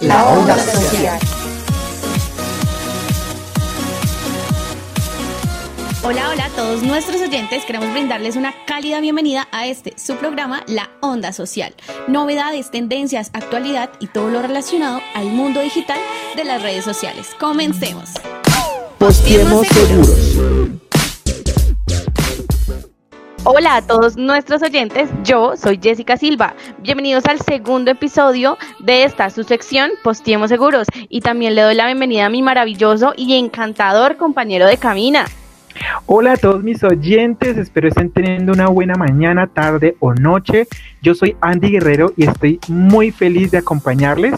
La onda social. Hola, hola a todos nuestros oyentes. Queremos brindarles una cálida bienvenida a este, su programa La Onda Social. Novedades, tendencias, actualidad y todo lo relacionado al mundo digital de las redes sociales. Comencemos. Postiemos seguros. Hola a todos nuestros oyentes, yo soy Jessica Silva. Bienvenidos al segundo episodio de esta su sección Postiemos Seguros y también le doy la bienvenida a mi maravilloso y encantador compañero de Camina. Hola a todos mis oyentes, espero estén teniendo una buena mañana, tarde o noche. Yo soy Andy Guerrero y estoy muy feliz de acompañarles.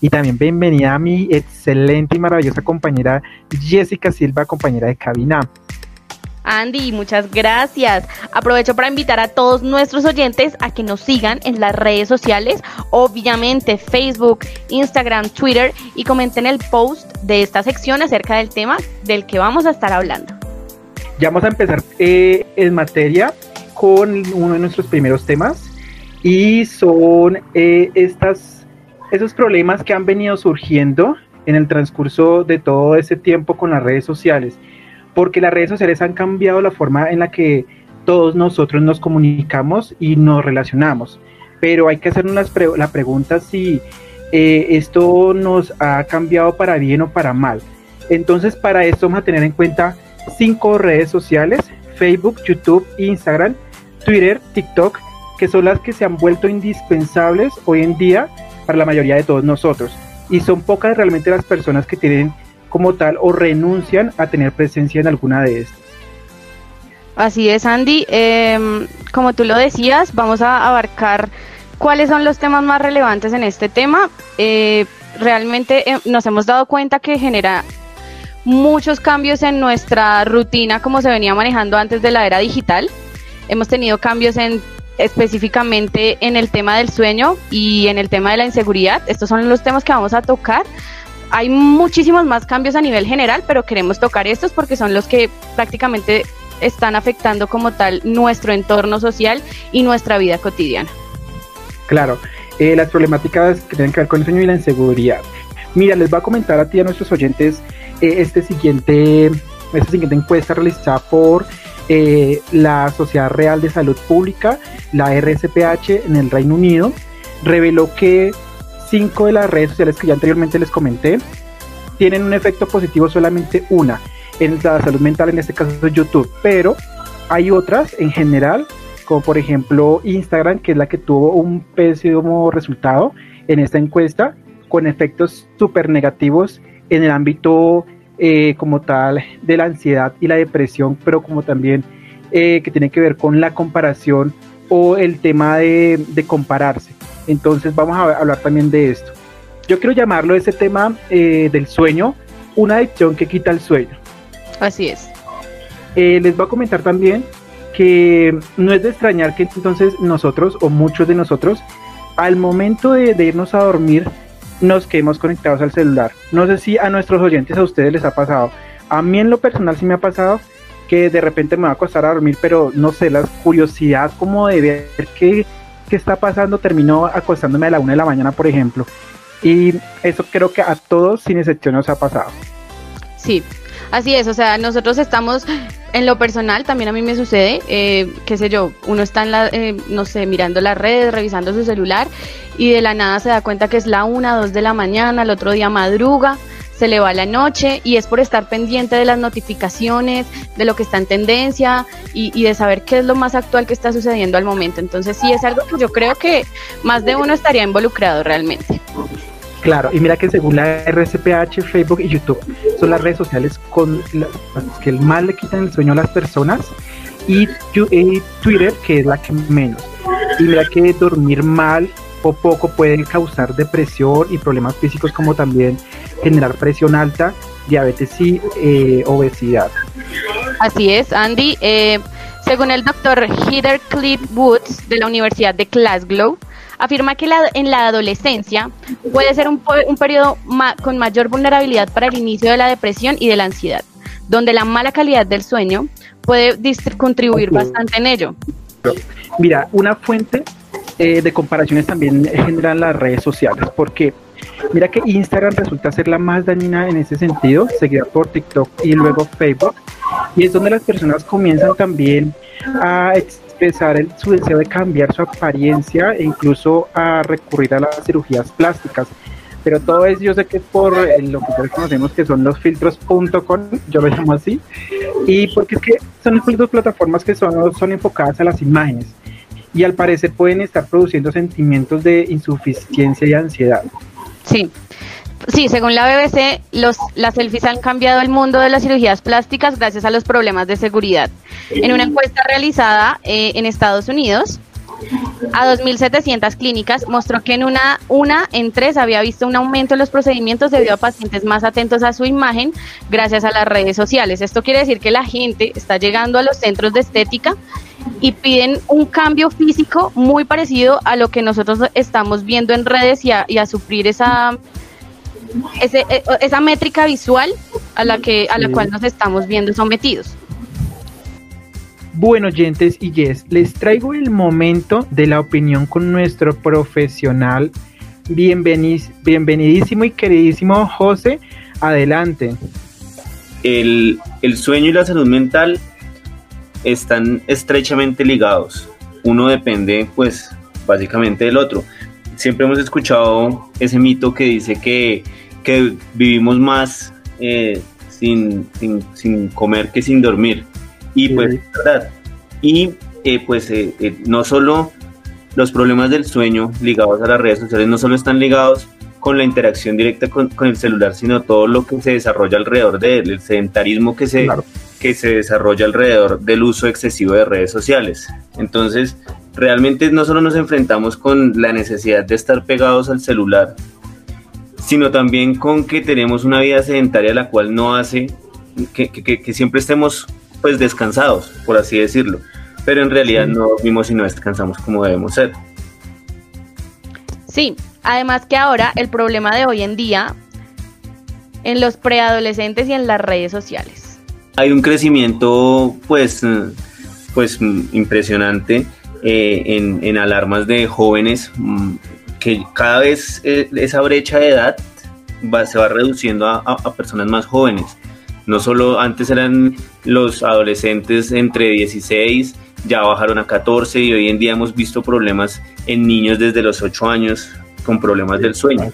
Y también bienvenida a mi excelente y maravillosa compañera Jessica Silva, compañera de cabina. Andy, muchas gracias. Aprovecho para invitar a todos nuestros oyentes a que nos sigan en las redes sociales, obviamente Facebook, Instagram, Twitter y comenten el post de esta sección acerca del tema del que vamos a estar hablando. Ya vamos a empezar eh, en materia con uno de nuestros primeros temas y son eh, estas, esos problemas que han venido surgiendo en el transcurso de todo ese tiempo con las redes sociales porque las redes sociales han cambiado la forma en la que todos nosotros nos comunicamos y nos relacionamos. Pero hay que hacernos la pregunta si eh, esto nos ha cambiado para bien o para mal. Entonces, para esto vamos a tener en cuenta cinco redes sociales, Facebook, YouTube, Instagram, Twitter, TikTok, que son las que se han vuelto indispensables hoy en día para la mayoría de todos nosotros. Y son pocas realmente las personas que tienen como tal o renuncian a tener presencia en alguna de estas. Así es, Andy. Em, como tú lo decías, vamos a abarcar cuáles son los temas más relevantes en este tema. Eh, realmente eh, nos hemos dado cuenta que genera muchos cambios en nuestra rutina como se venía manejando antes de la era digital. Hemos tenido cambios en específicamente en el tema del sueño y en el tema de la inseguridad. Estos son los temas que vamos a tocar hay muchísimos más cambios a nivel general, pero queremos tocar estos porque son los que prácticamente están afectando como tal nuestro entorno social y nuestra vida cotidiana. Claro, eh, las problemáticas que tienen que ver con el sueño y la inseguridad. Mira, les voy a comentar a ti, a nuestros oyentes, eh, este siguiente, esta siguiente encuesta realizada por eh, la Sociedad Real de Salud Pública, la RSPH en el Reino Unido, reveló que cinco de las redes sociales que ya anteriormente les comenté tienen un efecto positivo solamente una en la salud mental, en este caso YouTube, pero hay otras en general, como por ejemplo Instagram, que es la que tuvo un pésimo resultado en esta encuesta, con efectos súper negativos en el ámbito eh, como tal de la ansiedad y la depresión, pero como también eh, que tiene que ver con la comparación o el tema de, de compararse. Entonces vamos a hablar también de esto. Yo quiero llamarlo ese tema eh, del sueño, una adicción que quita el sueño. Así es. Eh, les voy a comentar también que no es de extrañar que entonces nosotros o muchos de nosotros al momento de, de, irnos a dormir nos quedemos conectados al celular. No sé si a nuestros oyentes a ustedes les ha pasado. A mí en lo personal sí me ha pasado que de repente me va a costar a dormir, pero no sé, la curiosidad como de ver qué qué está pasando, terminó acostándome a la una de la mañana, por ejemplo. Y eso creo que a todos, sin excepción, nos ha pasado. Sí, así es, o sea, nosotros estamos en lo personal, también a mí me sucede, eh, qué sé yo, uno está en la, eh, no sé, mirando las redes, revisando su celular y de la nada se da cuenta que es la una, dos de la mañana, el otro día madruga se le va la noche y es por estar pendiente de las notificaciones, de lo que está en tendencia y, de saber qué es lo más actual que está sucediendo al momento. Entonces sí es algo que yo creo que más de uno estaría involucrado realmente. Claro, y mira que según la RCPH, Facebook y YouTube son las redes sociales con las que más le quitan el sueño a las personas y, y Twitter que es la que menos. Y mira que dormir mal poco puede causar depresión y problemas físicos como también generar presión alta, diabetes y eh, obesidad. Así es, Andy. Eh, según el doctor Heather Cliff Woods de la Universidad de Glasgow, afirma que en la adolescencia puede ser un, periodo con mayor vulnerabilidad para el inicio de la depresión y de la ansiedad, donde la mala calidad del sueño puede contribuir bastante en ello. Mira, una fuente eh, de comparaciones también generan las redes sociales, porque Mira que Instagram resulta ser la más dañina en ese sentido, seguida por TikTok y luego Facebook. Y es donde las personas comienzan también a expresar el, su deseo de cambiar su apariencia e incluso a recurrir a las cirugías plásticas. Pero todo es, yo sé que es por lo que todos conocemos que son los filtros.com, yo lo llamo así, y porque es que son dos plataformas que son, son enfocadas a las imágenes y al parecer pueden estar produciendo sentimientos de insuficiencia y ansiedad. Sí, Sí, según la BBC, los, las selfies han cambiado el mundo de las cirugías plásticas gracias a los problemas de seguridad. En una encuesta realizada eh, en Estados Unidos, a 2.700 clínicas mostró que en una, una en tres había visto un aumento en los procedimientos debido a pacientes más atentos a su imagen gracias a las redes sociales. Esto quiere decir que la gente está llegando a los centros de estética y piden un cambio físico muy parecido a lo que nosotros estamos viendo en redes y a, y a sufrir esa eh, esa métrica visual a la que a la cual nos estamos viendo sometidos. Bueno, oyentes y yes, les traigo el momento de la opinión con nuestro profesional. bienvenidísimo y queridísimo José, adelante. El, el sueño y la salud mental están estrechamente ligados. Uno depende, pues, básicamente del otro. Siempre hemos escuchado ese mito que dice que que vivimos más eh, sin, sin, comer que sin dormir. Y pues, verdad. Y eh, pues eh, no solo los problemas del sueño ligados a las redes sociales no solo están ligados con la interacción directa con, el celular, sino todo lo que se desarrolla alrededor de él, el sedentarismo que se, que se desarrolla alrededor del uso excesivo de redes sociales. Entonces, realmente no solo nos enfrentamos con la necesidad de estar pegados al celular, sino también con que tenemos una vida sedentaria la cual no hace que, siempre estemos pues descansados, por así decirlo, pero en realidad no dormimos y no descansamos como debemos ser. Sí, además que ahora el problema de hoy en día en los preadolescentes y en las redes sociales. Hay un crecimiento pues, pues impresionante eh, en, alarmas de jóvenes mm, que cada vez eh, esa brecha de edad va, se va reduciendo a, personas más jóvenes. No solo antes eran los adolescentes entre 16, ya bajaron a 14 y hoy en día hemos visto problemas en niños desde los 8 años con problemas del sueño.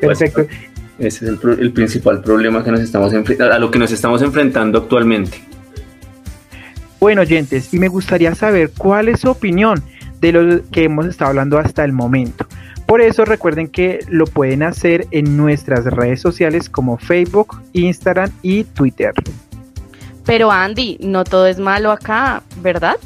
Perfecto. Ese es el, el, principal problema que nos estamos a lo que nos estamos enfrentando actualmente. Bueno, oyentes, y me gustaría saber cuál es su opinión de lo que hemos estado hablando hasta el momento. Por eso recuerden que lo pueden hacer en nuestras redes sociales como Facebook, Instagram y Twitter. Pero Andy, no todo es malo acá, ¿verdad?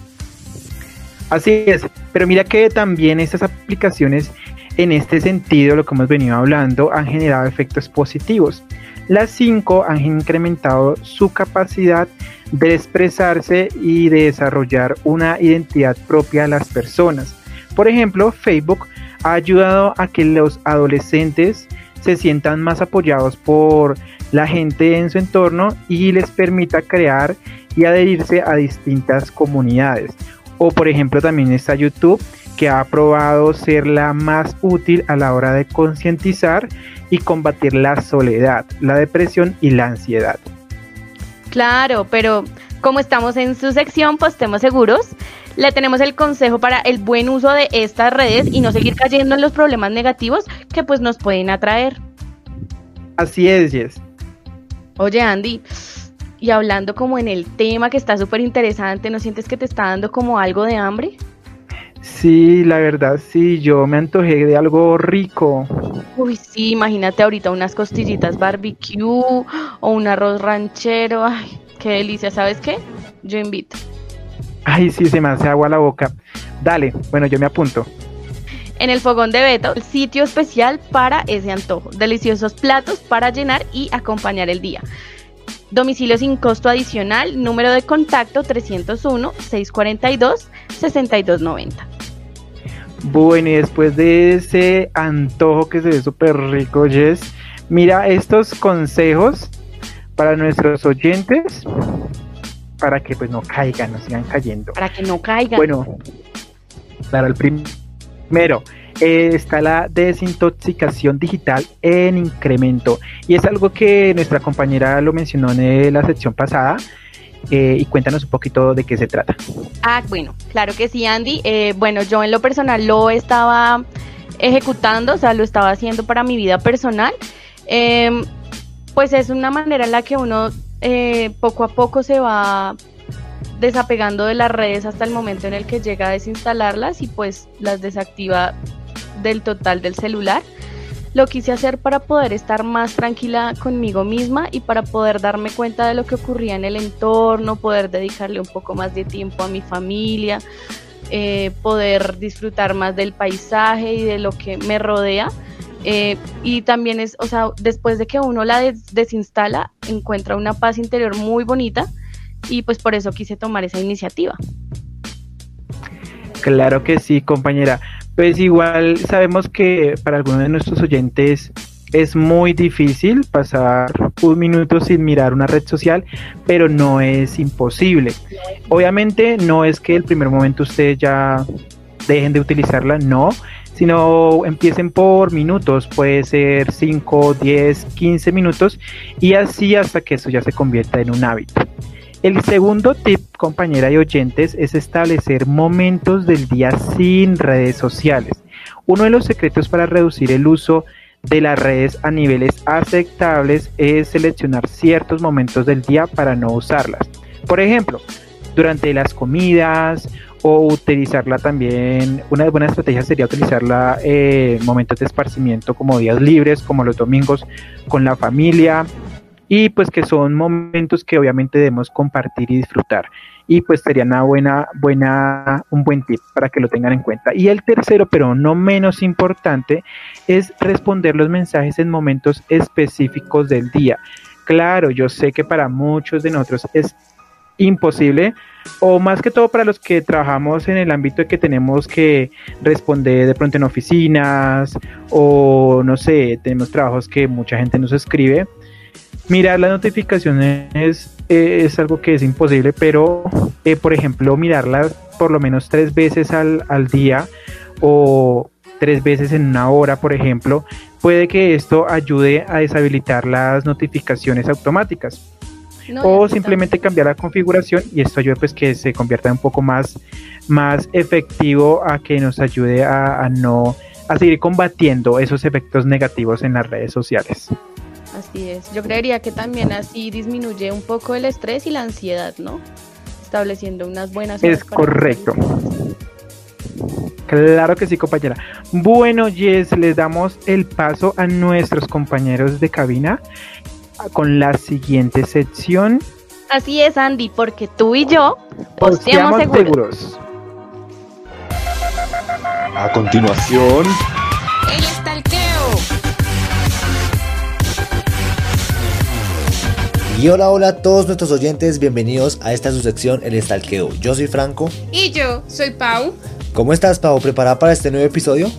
Así es, pero mira que también estas aplicaciones en este sentido, lo que hemos venido hablando, han generado efectos positivos. Las cinco han incrementado su capacidad de expresarse y de desarrollar una identidad propia a las personas. Por ejemplo, Facebook ha ayudado a que los adolescentes se sientan más apoyados por la gente en su entorno y les permita crear y adherirse a distintas comunidades. O por ejemplo también está YouTube que ha probado ser la más útil a la hora de concientizar y combatir la soledad, la depresión y la ansiedad. Claro, pero como estamos en su sección, pues estemos seguros, le tenemos el consejo para el buen uso de estas redes y no seguir cayendo en los problemas negativos que pues nos pueden atraer. Así es, Jess. Oye, Andy, y hablando como en el tema que está súper interesante, ¿no sientes que te está dando como algo de hambre? Sí, la verdad sí, yo me antojé de algo rico. Uy, sí, imagínate ahorita unas costillitas barbecue o un arroz ranchero. Ay, qué delicia, ¿sabes qué? Yo invito. Ay, sí, se me hace agua la boca. Dale, bueno, yo me apunto. En el Fogón de Beto, el sitio especial para ese antojo. Deliciosos platos para llenar y acompañar el día. Domicilio sin costo adicional, número de contacto 301-642-6290. Bueno, y después de ese antojo que se ve súper rico, Jess, mira estos consejos para nuestros oyentes para que pues no caigan, no sigan cayendo. Para que no caigan. Bueno, para el primero, eh, está la desintoxicación digital en incremento. Y es algo que nuestra compañera lo mencionó en la sección pasada. Eh, y cuéntanos un poquito de qué se trata. Ah, bueno, claro que sí, Andy. Eh, bueno, yo en lo personal lo estaba ejecutando, o sea, lo estaba haciendo para mi vida personal. Em, pues es una manera en la que uno poco a poco se va desapegando de las redes hasta el momento en el que llega a desinstalarlas y pues las desactiva del total del celular. Lo quise hacer para poder estar más tranquila conmigo misma y para poder darme cuenta de lo que ocurría en el entorno, poder dedicarle un poco más de tiempo a mi familia, eh, poder disfrutar más del paisaje y de lo que me rodea. Eh, y también es, o sea, después de que uno la desinstala, encuentra una paz interior muy bonita y pues por eso quise tomar esa iniciativa. Claro que sí, compañera. Pues igual sabemos que para algunos de nuestros oyentes es muy difícil pasar un minuto sin mirar una red social, pero no es imposible. Obviamente no es que el primer momento ustedes ya dejen de utilizarla, no, sino empiecen por minutos, puede ser 5, 10, 15 minutos y así hasta que eso ya se convierta en un hábito. El segundo tip, compañera y oyentes, es establecer momentos del día sin redes sociales. Uno de los secretos para reducir el uso de las redes a niveles aceptables es seleccionar ciertos momentos del día para no usarlas. Por ejemplo, durante las comidas o utilizarla también, una buena estrategia sería utilizarla en momentos de esparcimiento como días libres, como los domingos con la familia, y pues que son momentos que obviamente debemos compartir y disfrutar. Y pues sería una buena buena un buen tip para que lo tengan en cuenta. Y el tercero pero no menos importante es responder los mensajes en momentos específicos del día. Claro yo sé que para muchos de nosotros es imposible o más que todo para los que trabajamos en el ámbito de que tenemos que responder de pronto en oficinas o no sé tenemos trabajos que mucha gente nos escribe Mirar las notificaciones eh, es algo que es imposible, pero eh, por ejemplo, mirarlas por lo menos tres veces al, día o tres veces en una hora, por ejemplo, puede que esto ayude a deshabilitar las notificaciones automáticas. o simplemente cambiar la configuración y esto ayuda pues que se convierta un poco más, más efectivo a que nos ayude a, a no a seguir combatiendo esos efectos negativos en las redes sociales. Así es. Yo creería que también así disminuye un poco el estrés y la ansiedad, ¿no? Estableciendo unas buenas. Es correcto. Claro que sí, compañera. Bueno, Jess, les damos el paso a nuestros compañeros de cabina con la siguiente sección. Así es, Andy, porque tú y yo posteamos, seguros. A continuación, Y hola, hola a todos nuestros oyentes, bienvenidos a esta su sección El Estalqueo. Yo soy Franco. Y yo soy Pau. ¿Cómo estás, Pau? ¿Preparada para este nuevo episodio?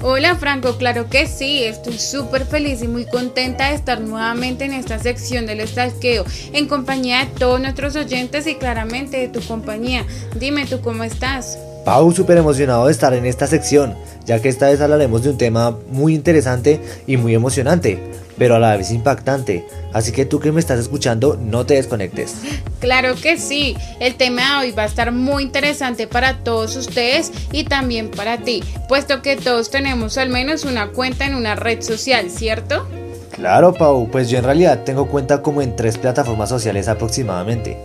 Hola Franco, claro que sí, estoy súper feliz y muy contenta de estar nuevamente en esta sección del estalqueo, en compañía de todos nuestros oyentes y claramente de tu compañía. Dime tú cómo estás. Pau, súper emocionado de estar en esta sección, ya que esta vez hablaremos de un tema muy interesante y muy emocionante, pero a la vez impactante. Así que tú que me estás escuchando, no te desconectes. Claro que sí, el tema de hoy va a estar muy interesante para todos ustedes y también para ti, puesto que todos tenemos al menos una cuenta en una red social, ¿cierto? Claro, Pau, pues yo en realidad tengo cuenta como en tres plataformas sociales aproximadamente.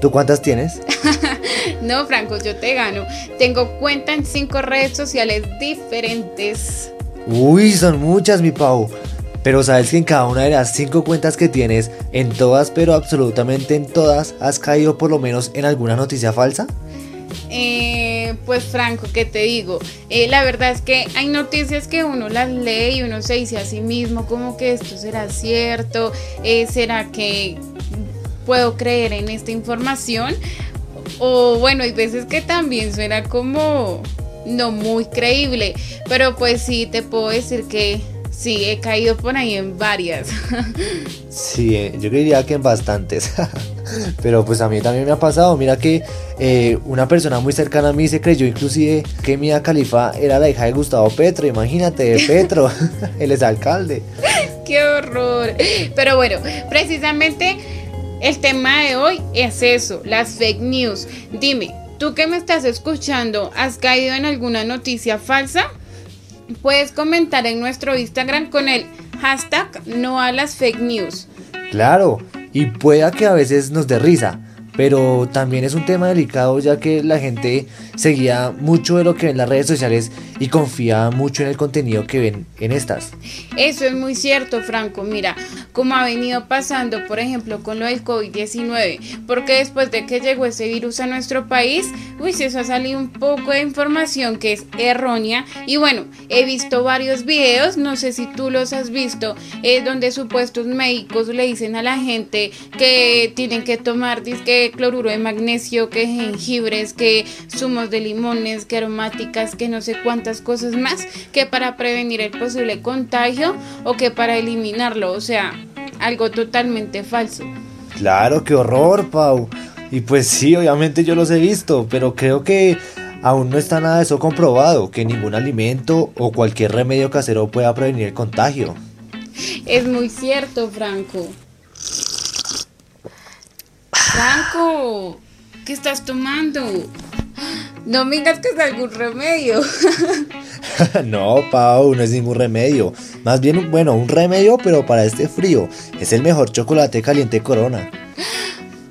¿Tú cuántas tienes? no, Franco, yo te gano. Tengo cuenta en cinco redes sociales diferentes. Uy, son muchas, mi Pau. Pero sabes que en cada una de las cinco cuentas que tienes, en todas, pero absolutamente en todas, has caído por lo menos en alguna noticia falsa? Eh, pues Franco, ¿qué te digo? Eh, la verdad es que hay noticias que uno las lee y uno se dice a sí mismo como que esto será cierto, eh, será que puedo creer en esta información. O bueno, hay veces que también suena como no muy creíble, pero pues sí te puedo decir que Sí, he caído por ahí en varias. Sí, eh, yo diría que en bastantes. Pero pues a mí también me ha pasado. Mira que eh, una persona muy cercana a mí se creyó inclusive que Mia Califa era la hija de Gustavo Petro. Imagínate, de Petro, él es alcalde. ¡Qué horror! Pero bueno, precisamente el tema de hoy es eso, las fake news. Dime, tú que me estás escuchando, ¿has caído en alguna noticia falsa? Puedes comentar en nuestro Instagram con el hashtag no a las fake news. Claro, y pueda que a veces nos dé risa, pero también es un tema delicado ya que la gente seguía mucho de lo que ven en las redes sociales y confía mucho en el contenido que ven en estas. Eso es muy cierto, Franco. Mira, como ha venido pasando, por ejemplo, con lo del COVID-19, porque después de que llegó ese virus a nuestro país, uy, se ha salido un poco de información que es errónea. Y bueno, he visto varios videos, no sé si tú los has visto, eh, donde supuestos médicos le dicen a la gente que tienen que tomar disque cloruro de magnesio, que jengibres, que zumos de limones, que aromáticas, que no sé cuántas cosas más, que para prevenir el posible contagio o que para eliminarlo. O sea, algo totalmente falso. Claro, qué horror, Pau. Y pues sí, obviamente yo los he visto, pero creo que aún no está nada de eso comprobado, que ningún alimento o cualquier remedio casero pueda prevenir el contagio. Es muy cierto, Franco. Franco, ¿qué estás tomando? No me digas que es algún remedio. no, Pau, no es ningún remedio. Más bien, bueno, un remedio, pero para este frío. Es el mejor chocolate caliente Corona.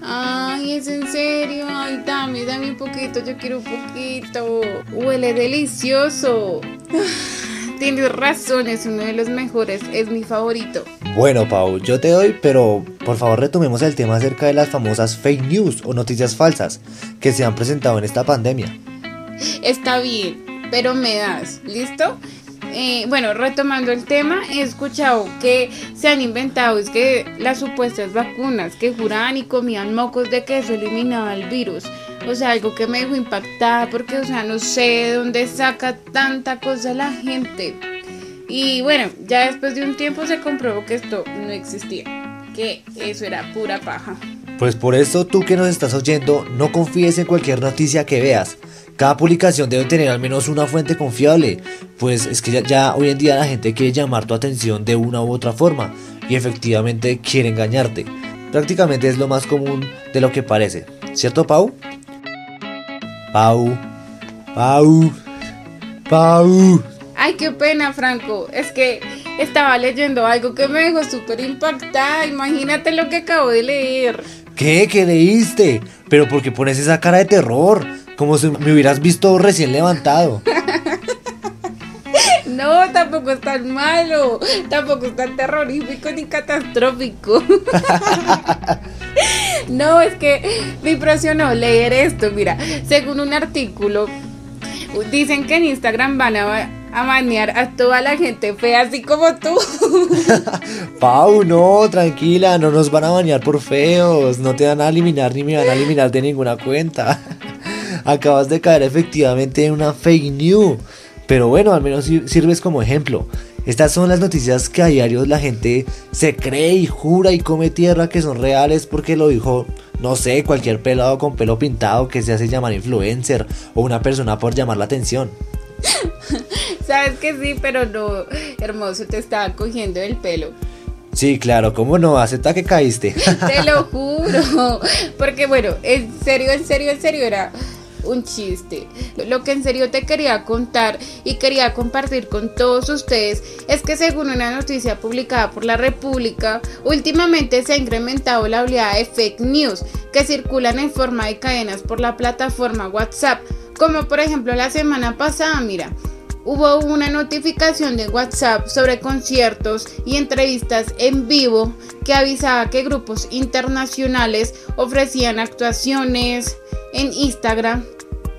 Ay, es en serio. Ay, dame, dame un poquito. Yo quiero un poquito. Huele delicioso. Tienes razón, es uno de los mejores. Es mi favorito. Bueno, Pau, yo te doy, pero por favor retomemos el tema acerca de las famosas fake news o noticias falsas que se han presentado en esta pandemia. Está bien, pero me das, ¿listo? Eh, bueno, retomando el tema, he escuchado que se han inventado, es que las supuestas vacunas que juraban y comían mocos de que eso eliminaba el virus. O sea, algo que me dejó impactada porque, o sea, no sé de dónde saca tanta cosa la gente. Y bueno, ya después de un tiempo se comprobó que esto no existía, que eso era pura paja. Pues por eso tú que nos estás oyendo, no confíes en cualquier noticia que veas. Cada publicación debe tener al menos una fuente confiable, pues es que ya, hoy en día la gente quiere llamar tu atención de una u otra forma y efectivamente quiere engañarte. Prácticamente es lo más común de lo que parece, ¿cierto Pau? Pau, Pau, Pau. Ay, qué pena, Franco. Es que estaba leyendo algo que me dejó súper impactada. Imagínate lo que acabo de leer. ¿Qué? ¿Qué leíste? Pero ¿por qué pones esa cara de terror? Como si me hubieras visto recién levantado. No, tampoco es tan malo, tampoco es tan terrorífico ni catastrófico. No, es que me impresionó leer esto. Mira, según un artículo, dicen que en Instagram van a, a banear a toda la gente fea, así como tú. Pau, no, tranquila, no nos van a banear por feos, no te van a eliminar ni me van a eliminar de ninguna cuenta. Acabas de caer efectivamente en una fake news. Pero bueno, al menos sirves como ejemplo. Estas son las noticias que a diario la gente se cree y jura y come tierra que son reales porque lo dijo, no sé, cualquier pelado con pelo pintado que se hace llamar influencer o una persona por llamar la atención. Sabes que sí, pero no, hermoso, te estaba cogiendo el pelo. Sí, claro, ¿cómo no? Acepta que caíste. Te lo juro. Porque bueno, en serio, en serio, en serio era un chiste. Lo que en serio te quería contar y quería compartir con todos ustedes es que según una noticia publicada por la República, últimamente se ha incrementado la oleada de fake news que circulan en forma de cadenas por la plataforma WhatsApp, como por ejemplo la semana pasada, mira. Hubo una notificación de WhatsApp sobre conciertos y entrevistas en vivo que avisaba que grupos internacionales ofrecían actuaciones, en Instagram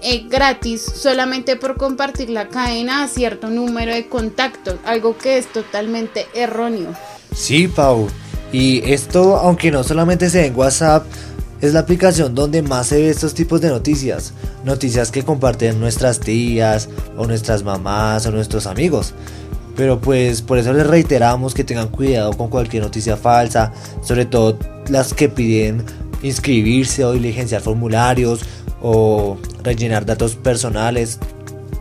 eh, gratis solamente por compartir la cadena a cierto número de contactos, algo que es totalmente erróneo. Sí, Pau. Y esto, aunque no solamente se ve en WhatsApp, es la aplicación donde más se ve estos tipos de noticias. Noticias que comparten nuestras tías, o nuestras mamás, o nuestros amigos. Pero pues por eso les reiteramos que tengan cuidado con cualquier noticia falsa, sobre todo las que piden inscribirse o diligenciar formularios o rellenar datos personales.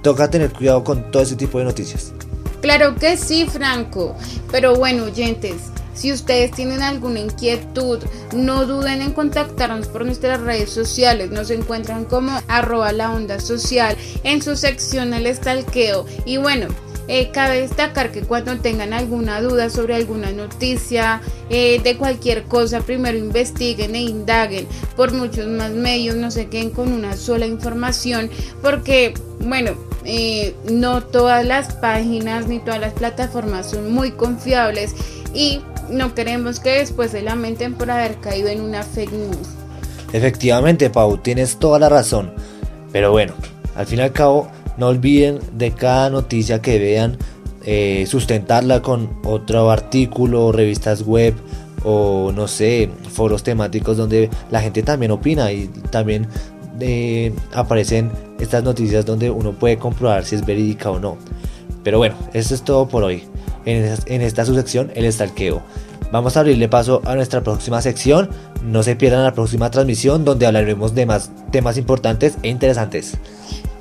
Toca tener cuidado con todo ese tipo de noticias. Claro que sí, Franco. Pero bueno, oyentes, si ustedes tienen alguna inquietud, no duden en contactarnos por nuestras redes sociales. Nos encuentran como arroba la onda social en su sección el estalqueo. Y bueno, eh, cabe destacar que cuando tengan alguna duda sobre alguna noticia eh, de cualquier cosa, primero investiguen e indaguen por muchos más medios, no se queden con una sola información, porque, bueno, eh, no todas las páginas ni todas las plataformas son muy confiables y no queremos que después se lamenten por haber caído en una fake news. Efectivamente, Pau, tienes toda la razón. Pero bueno, al fin y al cabo, no olviden de cada noticia que vean, eh, sustentarla con otro artículo, revistas web o no sé, foros temáticos donde la gente también opina y también eh, aparecen estas noticias donde uno puede comprobar si es verídica o no. Pero bueno, eso es todo por hoy. En en esta subsección, el estalqueo. Vamos a abrirle paso a nuestra próxima sección. No se pierdan la próxima transmisión donde hablaremos de más temas importantes e interesantes.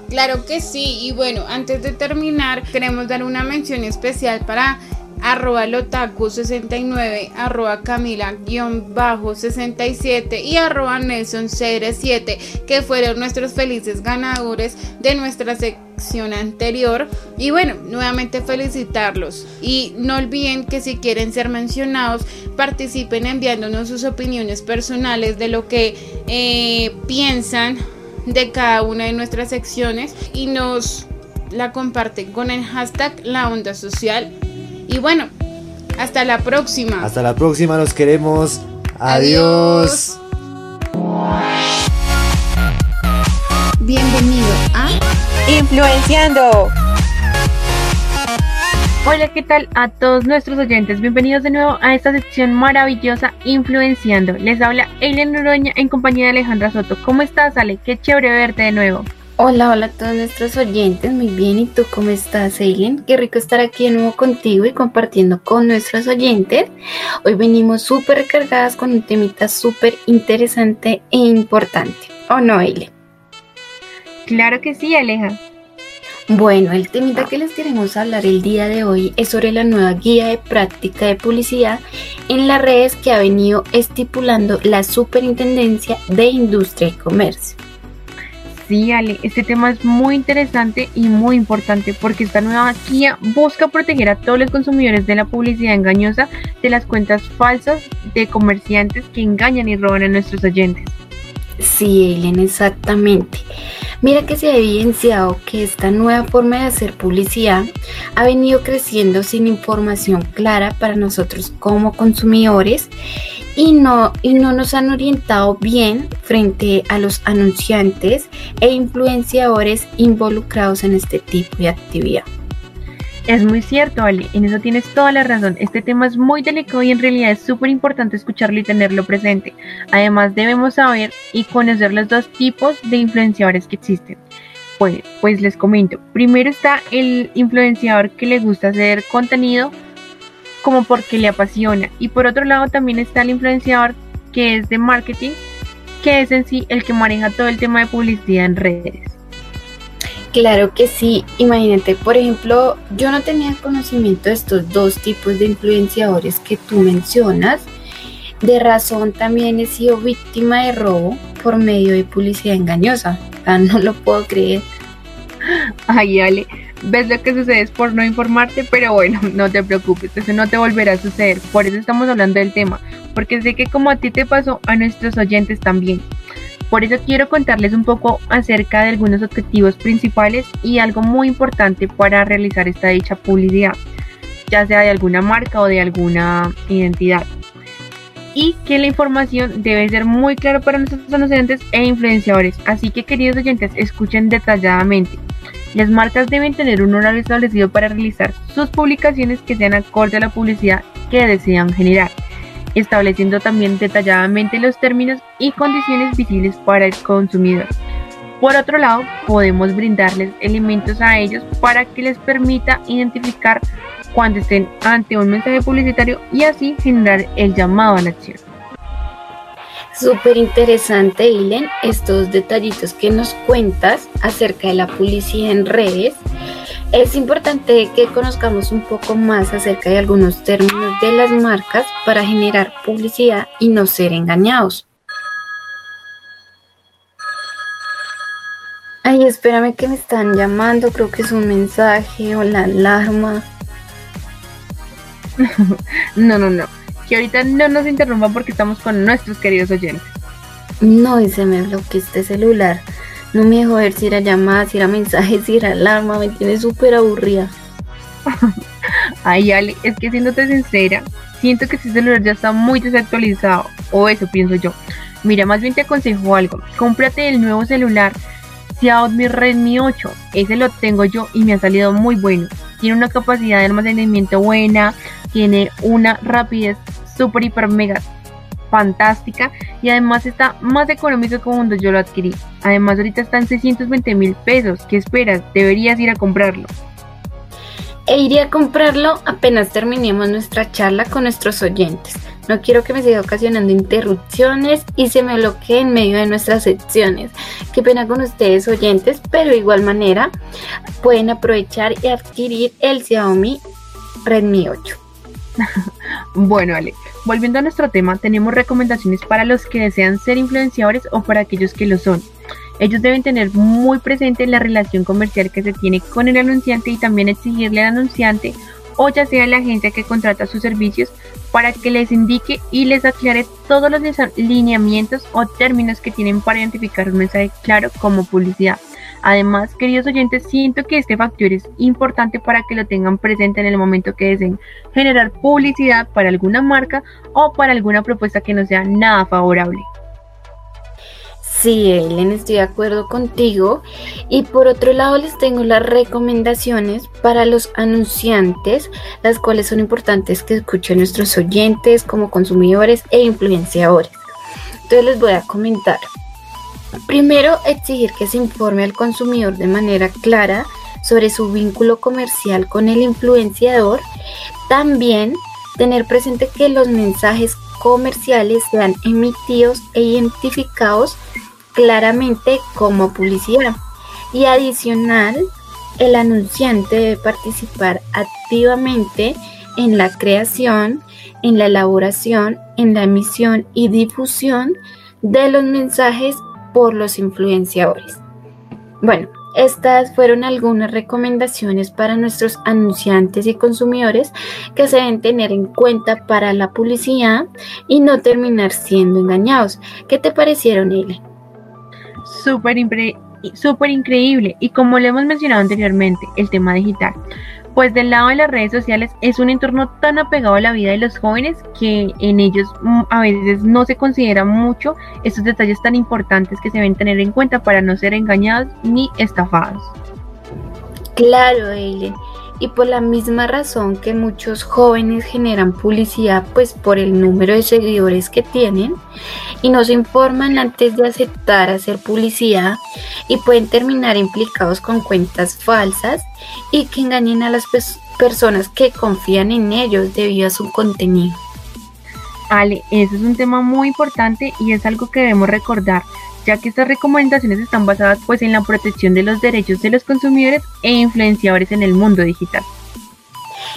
Claro que sí, y bueno, antes de terminar, queremos dar una mención especial para arroba lotaku69, arroba camila-67 y arroba nelson7, que fueron nuestros felices ganadores de nuestra sección anterior. Y bueno, nuevamente felicitarlos. Y no olviden que si quieren ser mencionados, participen enviándonos sus opiniones personales de lo que eh, piensan de cada una de nuestras secciones y nos la comparten con el hashtag la onda social y bueno, hasta la próxima. Hasta la próxima, los queremos. Adiós. Bienvenido a Influenciando. Hola, ¿qué tal a todos nuestros oyentes? Bienvenidos de nuevo a esta sección maravillosa Influenciando. Les habla Eileen Noroña en compañía de Alejandra Soto. ¿Cómo estás, Ale? Qué chévere verte de nuevo. Hola, hola a todos nuestros oyentes, muy bien, ¿y tú cómo estás, Eileen? Qué rico estar aquí de nuevo contigo y compartiendo con nuestros oyentes. Hoy venimos súper recargadas con un temita súper interesante e importante, ¿o no, Eileen? Claro que sí, Aleja. Bueno, el temita que les queremos hablar el día de hoy es sobre la nueva guía de práctica de publicidad en las redes que ha venido estipulando la Superintendencia de Industria y Comercio. Sí, Ale, este tema es muy interesante y muy importante porque esta nueva guía busca proteger a todos los consumidores de la publicidad engañosa de las cuentas falsas de comerciantes que engañan y roban a nuestros oyentes. Sí, Eileen, exactamente. Mira que se ha evidenciado que esta nueva forma de hacer publicidad ha venido creciendo sin información clara para nosotros como consumidores y no, y no nos han orientado bien frente a los anunciantes e influenciadores involucrados en este tipo de actividad. Es muy cierto, Ale, en eso tienes toda la razón. Este tema es muy delicado y en realidad es súper importante escucharlo y tenerlo presente. Además, debemos saber y conocer los dos tipos de influenciadores que existen. Pues, pues les comento. Primero está el influenciador que le gusta hacer contenido como porque le apasiona. Y por otro lado también está el influenciador que es de marketing, que es en sí el que maneja todo el tema de publicidad en redes. Claro que sí, imagínate, por ejemplo, yo no tenía conocimiento de estos dos tipos de influenciadores que tú mencionas. De razón también he sido víctima de robo por medio de publicidad engañosa. no lo puedo creer. Ay, Ale, ves lo que sucede es por no informarte, pero bueno, no te preocupes, eso no te volverá a suceder. Por eso estamos hablando del tema, porque sé que como a ti te pasó, a nuestros oyentes también. Por eso quiero contarles un poco acerca de algunos objetivos principales y algo muy importante para realizar esta dicha publicidad, ya sea de alguna marca o de alguna identidad. Y que la información debe ser muy clara para nuestros anunciantes e influenciadores. Así que queridos oyentes, escuchen detalladamente. Las marcas deben tener un horario establecido para realizar sus publicaciones que sean acorde a la publicidad que desean generar estableciendo también detalladamente los términos y condiciones visibles para el consumidor. Por otro lado, podemos brindarles elementos a ellos para que les permita identificar cuando estén ante un mensaje publicitario y así generar el llamado a la acción. Súper interesante, Ilen, estos detallitos que nos cuentas acerca de la publicidad en redes. Es importante que conozcamos un poco más acerca de algunos términos de las marcas para generar publicidad y no ser engañados. Ay, espérame que me están llamando, creo que es un mensaje o la alarma. no, no, no. Que ahorita no nos interrumpan porque estamos con nuestros queridos oyentes. No, y se me bloqueó este celular. No me dejó ver si era llamada, si era mensaje, si era alarma. Me tiene súper aburrida. Ay, Ale, es que siéndote sincera, siento que este celular ya está muy desactualizado. O eso pienso yo. Mira, más bien te aconsejo algo. Cómprate el nuevo celular Xiaomi Redmi 8. Ese lo tengo yo y me ha salido muy bueno. Tiene una capacidad de almacenamiento buena, tiene una rapidez super hiper mega fantástica y además está más económico que cuando yo lo adquirí. Además ahorita está en 620 mil pesos. ¿Qué esperas? Deberías ir a comprarlo. E iré a comprarlo apenas terminemos nuestra charla con nuestros oyentes. No quiero que me siga ocasionando interrupciones y se me bloquee en medio de nuestras secciones. Qué pena con ustedes oyentes, pero de igual manera pueden aprovechar y adquirir el Xiaomi Redmi 8. Bueno, Ale, volviendo a nuestro tema, tenemos recomendaciones para los que desean ser influenciadores o para aquellos que lo son. Ellos deben tener muy presente la relación comercial que se tiene con el anunciante y también exigirle al anunciante o ya sea la agencia que contrata sus servicios para que les indique y les aclare todos los lineamientos o términos que tienen para identificar un mensaje claro como publicidad. Además, queridos oyentes, siento que este factor es importante para que lo tengan presente en el momento que deseen generar publicidad para alguna marca o para alguna propuesta que no sea nada favorable. Sí, Ellen, estoy de acuerdo contigo. Y por otro lado, les tengo las recomendaciones para los anunciantes, las cuales son importantes que escuchen nuestros oyentes como consumidores e influenciadores. Entonces les voy a comentar. Primero, exigir que se informe al consumidor de manera clara sobre su vínculo comercial con el influenciador. También tener presente que los mensajes comerciales sean emitidos e identificados claramente como publicidad. Y adicional, el anunciante debe participar activamente en la creación, en la elaboración, en la emisión y difusión de los mensajes por los influenciadores. Bueno, estas fueron algunas recomendaciones para nuestros anunciantes y consumidores que se deben tener en cuenta para la publicidad y no terminar siendo engañados. ¿Qué te parecieron, súper súper increíble y como le hemos mencionado anteriormente, el tema digital. Pues del lado de las redes sociales es un entorno tan apegado a la vida de los jóvenes que en ellos mm, a veces no se considera mucho estos detalles tan importantes que se deben tener en cuenta para no ser engañados ni estafados. Claro, Eileen y por la misma razón que muchos jóvenes generan publicidad pues por el número de seguidores que tienen y no se informan antes de aceptar hacer publicidad y pueden terminar implicados con cuentas falsas y que engañen a las personas que confían en ellos debido a su contenido. Ale, ese es un tema muy importante y es algo que debemos recordar ya que estas recomendaciones están basadas pues en la protección de los derechos de los consumidores e influenciadores en el mundo digital.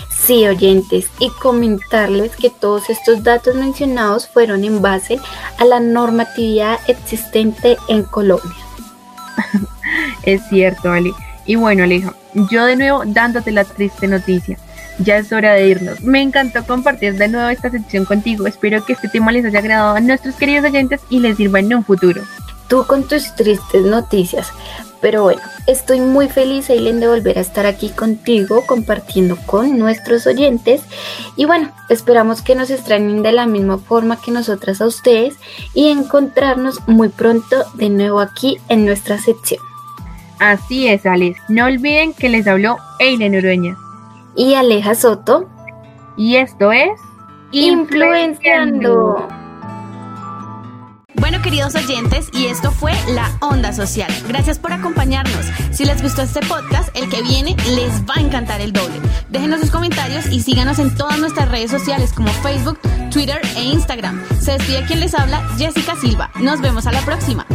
Sí, oyentes, y comentarles que todos estos datos mencionados fueron en base a la normatividad existente en Colombia. es cierto, Ale. Y bueno, Aleja, yo de nuevo dándote la triste noticia. Ya es hora de irnos. Me encantó compartir de nuevo esta sección contigo. Espero que este tema les haya agradado a nuestros queridos oyentes y les sirva en un futuro tú con tus tristes noticias. Pero bueno, estoy muy feliz, Eileen, de volver a estar aquí contigo, compartiendo con nuestros oyentes. Y bueno, esperamos que nos extrañen de la misma forma que nosotras a ustedes y encontrarnos muy pronto de nuevo aquí en nuestra sección. Así es, Alex. No olviden que les habló Eileen Urueña. Y Aleja Soto. Y esto es Influenciando. Bueno, queridos oyentes, y esto fue La Onda Social. Gracias por acompañarnos. Si les gustó este podcast, el que viene les va a encantar el doble. Déjenos sus comentarios y síganos en todas nuestras redes sociales como Facebook, Twitter e Instagram. Se despide quien les habla, Jessica Silva. Nos vemos a la próxima.